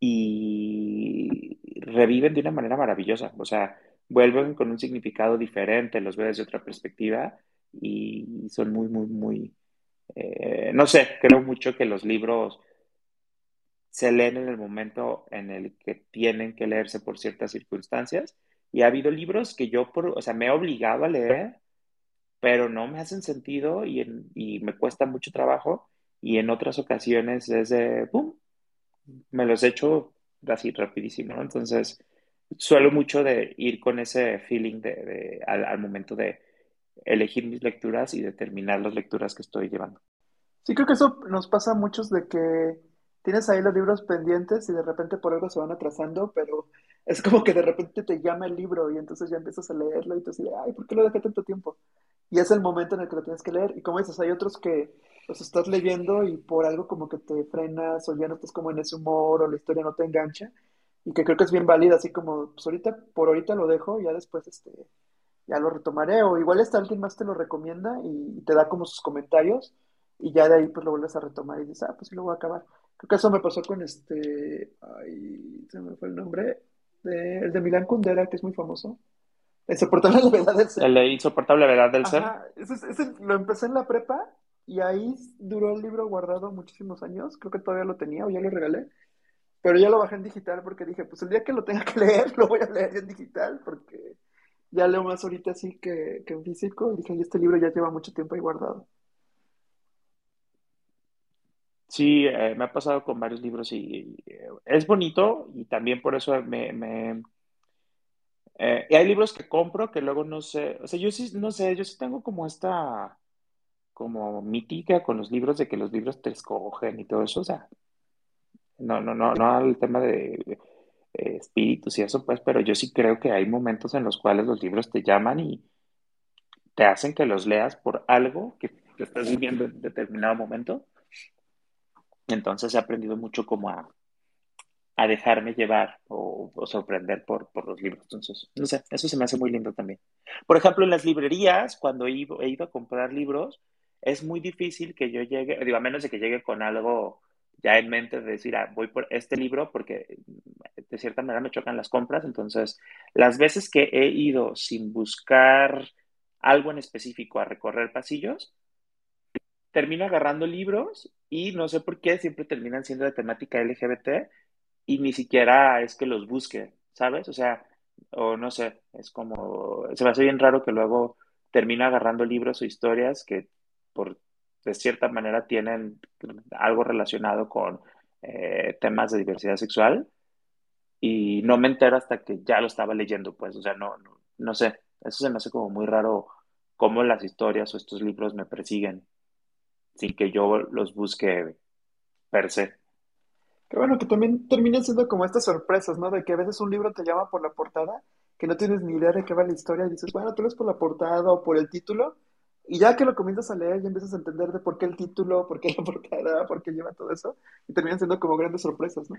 C: y reviven de una manera maravillosa. O sea, vuelven con un significado diferente, los veo desde otra perspectiva y son muy, muy, muy, eh, no sé, creo mucho que los libros se leen en el momento en el que tienen que leerse por ciertas circunstancias y ha habido libros que yo, por, o sea, me he obligado a leer, pero no me hacen sentido y, y me cuesta mucho trabajo y en otras ocasiones es de, ¡pum!, me los echo así rapidísimo, ¿no? Entonces, suelo mucho de ir con ese feeling de, al, momento de elegir mis lecturas y determinar las lecturas que estoy llevando.
B: Sí, creo que eso nos pasa a muchos de que tienes ahí los libros pendientes y de repente por algo se van atrasando, pero es como que de repente te llama el libro y entonces ya empiezas a leerlo y te dices, ay, ¿por qué lo dejé tanto tiempo? Y es el momento en el que lo tienes que leer. Y como dices, hay otros que los estás leyendo y por algo como que te frenas o ya no estás como en ese humor o la historia no te engancha y que creo que es bien válida, así como, pues ahorita, por ahorita lo dejo, ya después, este, ya lo retomaré, o igual está alguien más te lo recomienda y te da como sus comentarios, y ya de ahí pues lo vuelves a retomar y dices, ah, pues sí lo voy a acabar. Creo que eso me pasó con este, ay, se me fue el nombre, de, el de Milán Kundera, que es muy famoso. Insoportable levedad del ser.
C: El de Insoportable levedad del ser.
B: Ese, ese, lo empecé en la prepa y ahí duró el libro guardado muchísimos años. Creo que todavía lo tenía o ya lo regalé. Pero ya lo bajé en digital porque dije, pues el día que lo tenga que leer, lo voy a leer en digital porque ya leo más ahorita así que, en físico. Y dije, y este libro ya lleva mucho tiempo ahí guardado.
C: Sí, eh, me ha pasado con varios libros y, eh, es bonito y también por eso me... Eh, y hay libros que compro que luego no sé, o sea, yo sí, no sé, yo sí tengo como esta, como mítica con los libros de que los libros te escogen y todo eso, o sea, no, no, no, no al tema de eh, espíritus y eso, pues, pero yo sí creo que hay momentos en los cuales los libros te llaman y te hacen que los leas por algo que, estás viviendo en determinado momento. Entonces he aprendido mucho como a, a dejarme llevar o, sorprender por, por, los libros. Entonces, no sé, eso se me hace muy lindo también. Por ejemplo, en las librerías, cuando he ido, he ido a comprar libros, es muy difícil que yo llegue, digo, a menos de que llegue con algo ya en mente de decir, ah, voy por este libro porque de cierta manera me chocan las compras. Entonces, las veces que he ido sin buscar algo en específico, a recorrer pasillos, termino agarrando libros y no sé por qué siempre terminan siendo de temática LGBT y ni siquiera es que los busque, ¿sabes? O sea, o no sé, es como, se me hace bien raro que luego termino agarrando libros o historias que por de cierta manera tienen algo relacionado con eh, temas de diversidad sexual y no me entero hasta que ya lo estaba leyendo, pues, o sea, no, no, sé, eso se me hace como muy raro cómo las historias o estos libros me persiguen sin que yo los busque per se.
B: Qué bueno, que también terminan siendo como estas sorpresas, ¿no? De que a veces un libro te llama por la portada, que no tienes ni idea de qué va la historia y dices, bueno, tú lees por la portada o por el título, y ya que lo comienzas a leer, ya empiezas a entender de por qué el título, por qué la portada, por qué lleva todo eso, y terminan siendo como grandes sorpresas, ¿no?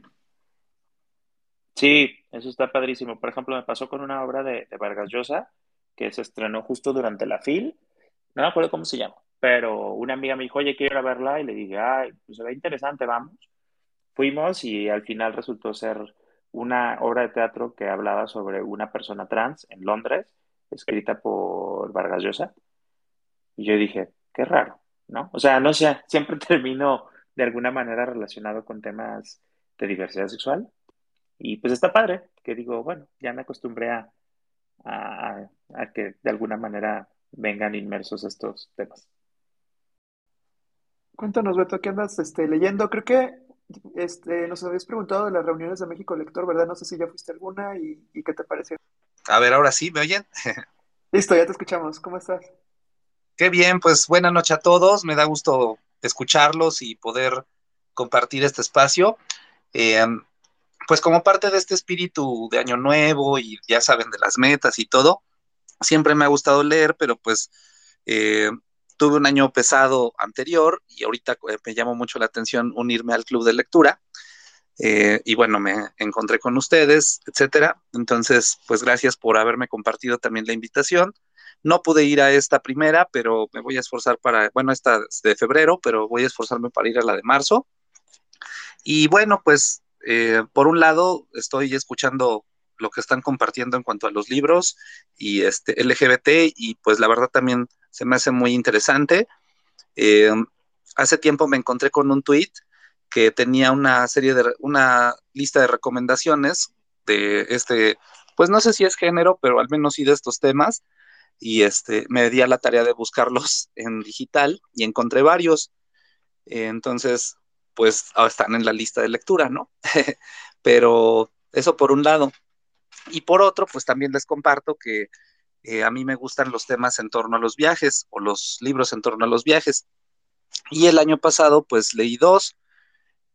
C: Sí, eso está padrísimo. Por ejemplo, me pasó con una obra de, Vargas Llosa que se estrenó justo durante la FIL, no me acuerdo cómo se llama, pero una amiga me dijo, oye, quiero ir a verla, y le dije, ay, pues se ve interesante, vamos. Fuimos y al final resultó ser una obra de teatro que hablaba sobre una persona trans en Londres, escrita por Vargas Llosa. Y yo dije, qué raro, ¿no? O sea, no sé, siempre termino de alguna manera relacionado con temas de diversidad sexual. Y pues está padre, que digo, bueno, ya me acostumbré a, a, a que de alguna manera vengan inmersos estos temas.
B: Cuéntanos, Beto, ¿qué andas este, leyendo? Creo que este, nos habías preguntado de las reuniones de México Lector, ¿verdad? No sé si ya fuiste alguna y, y qué te pareció.
D: A ver, ahora sí, ¿me oyen?
B: Listo, ya te escuchamos. ¿Cómo estás?
D: Qué bien, pues buena noche a todos. Me da gusto escucharlos y poder compartir este espacio. Eh, pues como parte de este espíritu de Año Nuevo y ya saben de las metas y todo, siempre me ha gustado leer, pero pues eh, tuve un año pesado anterior y ahorita eh, me llamó mucho la atención unirme al club de lectura. Eh, y bueno, me encontré con ustedes, etcétera. Entonces, pues gracias por haberme compartido también la invitación. No pude ir a esta primera, pero me voy a esforzar para, bueno, esta de febrero, pero voy a esforzarme para ir a la de marzo. Y bueno, pues eh, por un lado estoy escuchando lo que están compartiendo en cuanto a los libros y este LGBT y pues la verdad también se me hace muy interesante. Eh, hace tiempo me encontré con un tweet que tenía una serie de, una lista de recomendaciones de este, pues no sé si es género, pero al menos sí de estos temas. Y este, me di a la tarea de buscarlos en digital y encontré varios. Eh, entonces, pues están en la lista de lectura, ¿no? pero eso por un lado. Y por otro, pues también les comparto que eh, a mí me gustan los temas en torno a los viajes o los libros en torno a los viajes. Y el año pasado, pues leí dos.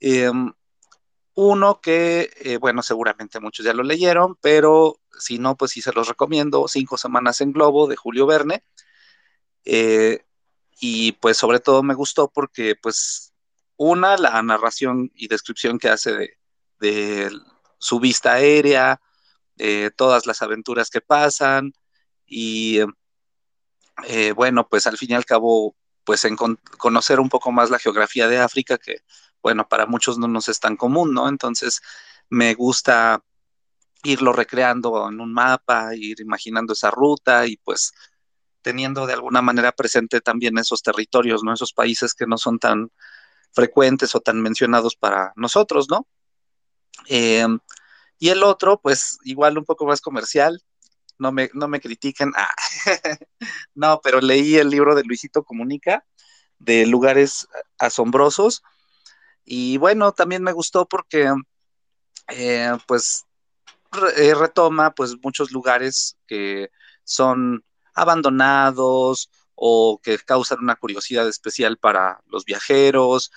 D: Em, uno que, eh, bueno, seguramente muchos ya lo leyeron, pero si no, pues sí se los recomiendo, Cinco Semanas en Globo de Julio Verne. Eh, y pues sobre todo me gustó porque, pues, una, la narración y descripción que hace de, su vista aérea, eh, todas las aventuras que pasan y eh, bueno, pues al fin y al cabo, pues en con conocer un poco más la geografía de África, que bueno, para muchos no nos es tan común, ¿no? Entonces me gusta irlo recreando en un mapa, ir imaginando esa ruta y pues teniendo de alguna manera presente también esos territorios, ¿no? Esos países que no son tan frecuentes o tan mencionados para nosotros, ¿no? Eh, y el otro, pues igual un poco más comercial, no me, no me critiquen, ah, no, pero leí el libro de Luisito Comunica, de lugares asombrosos, y bueno, también me gustó porque, eh, pues, eh, retoma, pues, muchos lugares que son abandonados o que causan una curiosidad especial para los viajeros,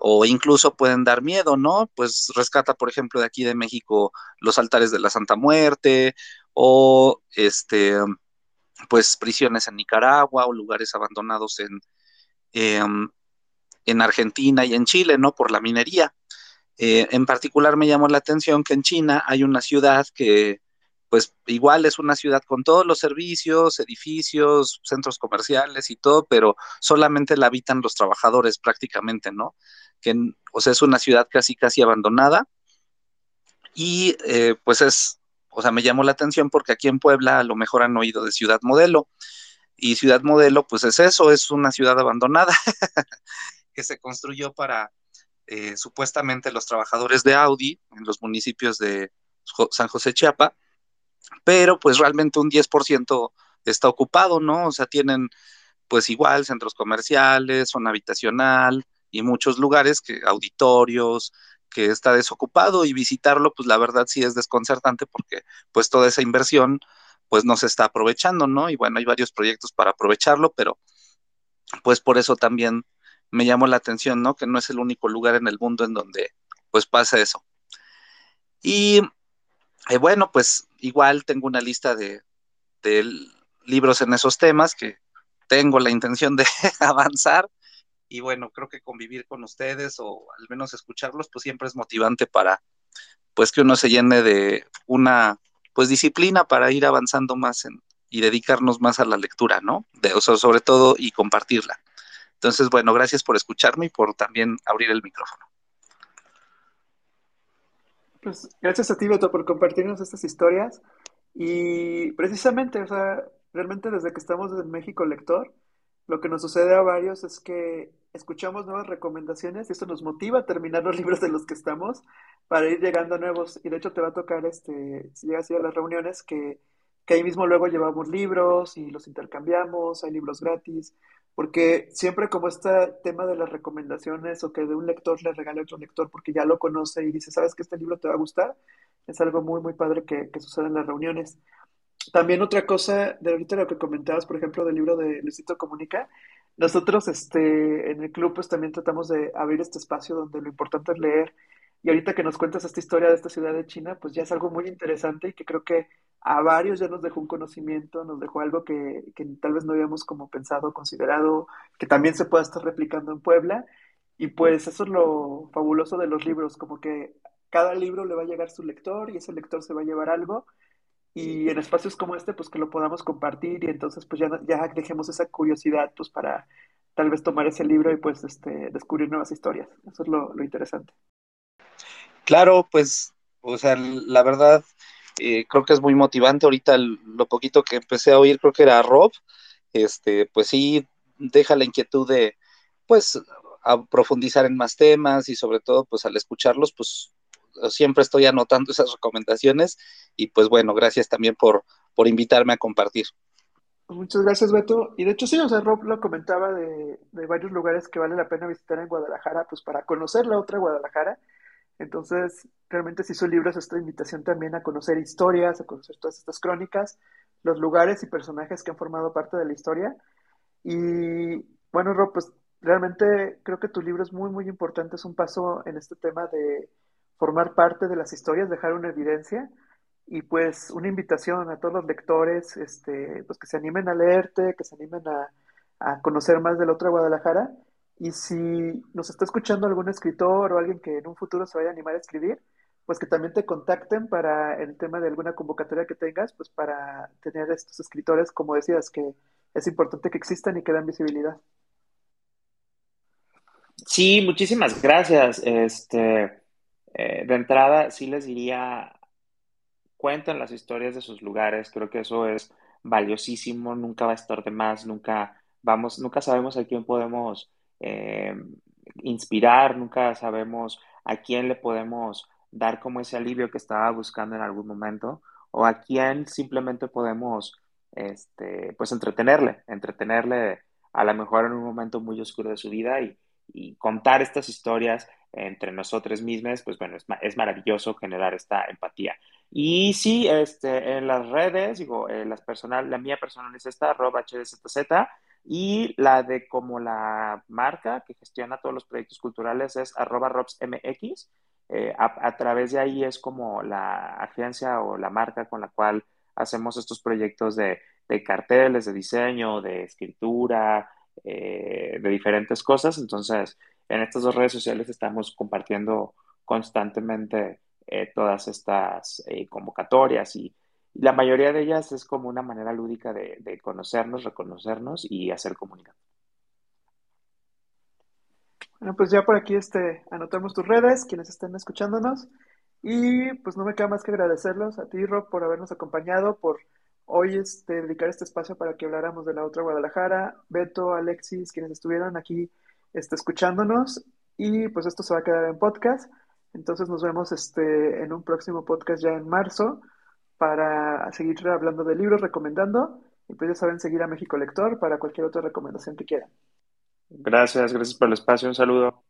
D: o incluso pueden dar miedo, ¿no? Pues rescata, por ejemplo, de aquí de México los altares de la Santa Muerte o este pues prisiones en Nicaragua o lugares abandonados en, eh, en Argentina y en Chile, ¿no? Por la minería. Eh, en particular me llamó la atención que en China hay una ciudad que pues igual es una ciudad con todos los servicios, edificios, centros comerciales y todo, pero solamente la habitan los trabajadores prácticamente, ¿no? Que, o sea, es una ciudad casi, casi abandonada. Y eh, pues es, o sea, me llamó la atención porque aquí en Puebla a lo mejor han oído de Ciudad Modelo. Y Ciudad Modelo, pues es eso, es una ciudad abandonada que se construyó para eh, supuestamente los trabajadores de Audi en los municipios de San José Chiapa, pero pues realmente un 10% está ocupado, ¿no? O sea, tienen pues igual centros comerciales, zona habitacional y muchos lugares que auditorios, que está desocupado y visitarlo, pues la verdad sí es desconcertante porque pues toda esa inversión pues no se está aprovechando, ¿no? Y bueno, hay varios proyectos para aprovecharlo, pero pues por eso también me llamó la atención, ¿no? Que no es el único lugar en el mundo en donde pues pasa eso. Y eh, bueno, pues igual tengo una lista de, de libros en esos temas que tengo la intención de avanzar y bueno, creo que convivir con ustedes o al menos escucharlos, pues siempre es motivante para, pues que uno se llene de una, pues disciplina para ir avanzando más en, y dedicarnos más a la lectura, ¿no? De, o sea, sobre todo y compartirla. Entonces, bueno, gracias por escucharme y por también abrir el micrófono.
B: Pues gracias a ti, Beto, por compartirnos estas historias. Y precisamente, o sea, realmente desde que estamos en México Lector, lo que nos sucede a varios es que escuchamos nuevas recomendaciones y esto nos motiva a terminar los libros de los que estamos para ir llegando a nuevos. Y de hecho te va a tocar, este, si llegas a ir a las reuniones, que, que ahí mismo luego llevamos libros y los intercambiamos, hay libros gratis, porque siempre como este tema de las recomendaciones o que de un lector le regale a otro lector porque ya lo conoce y dice, sabes que este libro te va a gustar, es algo muy, muy padre que, que sucede en las reuniones. También otra cosa, de ahorita lo que comentabas, por ejemplo, del libro de Luisito Comunica, nosotros este, en el club pues también tratamos de abrir este espacio donde lo importante es leer. Y ahorita que nos cuentas esta historia de esta ciudad de China, pues ya es algo muy interesante y que creo que a varios ya nos dejó un conocimiento, nos dejó algo que, que tal vez no habíamos como pensado, considerado, que también se pueda estar replicando en Puebla. Y pues eso es lo fabuloso de los libros, como que cada libro le va a llegar su lector y ese lector se va a llevar algo y en espacios como este, pues que lo podamos compartir y entonces pues ya, ya dejemos esa curiosidad pues para tal vez tomar ese libro y pues este, descubrir nuevas historias. Eso es lo, interesante.
D: Claro, pues, o sea, la verdad, eh, creo que es muy motivante. Ahorita lo poquito que empecé a oír, creo que era Rob, este, pues sí, deja la inquietud de, pues, profundizar en más temas y sobre todo, pues al escucharlos, pues siempre estoy anotando esas recomendaciones y pues bueno, gracias también por, por invitarme a compartir.
B: Muchas gracias, Beto. Y de hecho, sí, o sea, Rob lo comentaba de, de, varios lugares que vale la pena visitar en Guadalajara, pues para conocer la otra Guadalajara. Entonces, realmente sí su libro es esta invitación también a conocer historias, a conocer todas estas crónicas, los lugares y personajes que han formado parte de la historia. Y bueno, Rob, pues realmente creo que tu libro es muy, muy importante, es un paso en este tema de formar parte de las historias, dejar una evidencia y pues una invitación a todos los lectores, este, pues que se animen a leerte, que se animen a, conocer más del otro Guadalajara. Y si nos está escuchando algún escritor o alguien que en un futuro se vaya a animar a escribir, pues que también te contacten para el tema de alguna convocatoria que tengas, pues para tener estos escritores, como decías, que es importante que existan y que dan visibilidad.
C: Sí, muchísimas gracias. Este, eh, de entrada, sí les diría, cuenten las historias de sus lugares, creo que eso es valiosísimo, nunca va a estar de más, nunca vamos, nunca sabemos a quién podemos eh, inspirar, nunca sabemos a quién le podemos dar como ese alivio que estaba buscando en algún momento, o a quién simplemente podemos, este, pues entretenerle, entretenerle a lo mejor en un momento muy oscuro de su vida y, contar estas historias entre nosotros mismos, pues bueno, es, maravilloso generar esta empatía. Y sí, este, en las redes, digo, eh, las personal, la mía personal es esta, arroba HDZZ, y la de como la marca que gestiona todos los proyectos culturales es arroba RobsMX. Eh, a, través de ahí es como la agencia o la marca con la cual hacemos estos proyectos de, carteles, de diseño, de escritura, eh, de diferentes cosas. Entonces, en estas dos redes sociales estamos compartiendo constantemente eh, todas estas convocatorias y, la mayoría de ellas es como una manera lúdica de, conocernos, reconocernos y hacer comunidad.
B: Bueno, pues ya por aquí este, anotamos tus redes, quienes estén escuchándonos. Y pues no me queda más que agradecerlos a ti, Rob, por habernos acompañado, por hoy este, dedicar este espacio para que habláramos de la otra Guadalajara. Beto, Alexis, quienes estuvieron aquí este, escuchándonos. Y pues esto se va a quedar en podcast. Entonces nos vemos este, en un próximo podcast ya en marzo para seguir hablando de libros, recomendando. Y pues ya saben, seguir a México Lector para cualquier otra recomendación que quieran.
C: Gracias, gracias por el espacio. Un saludo.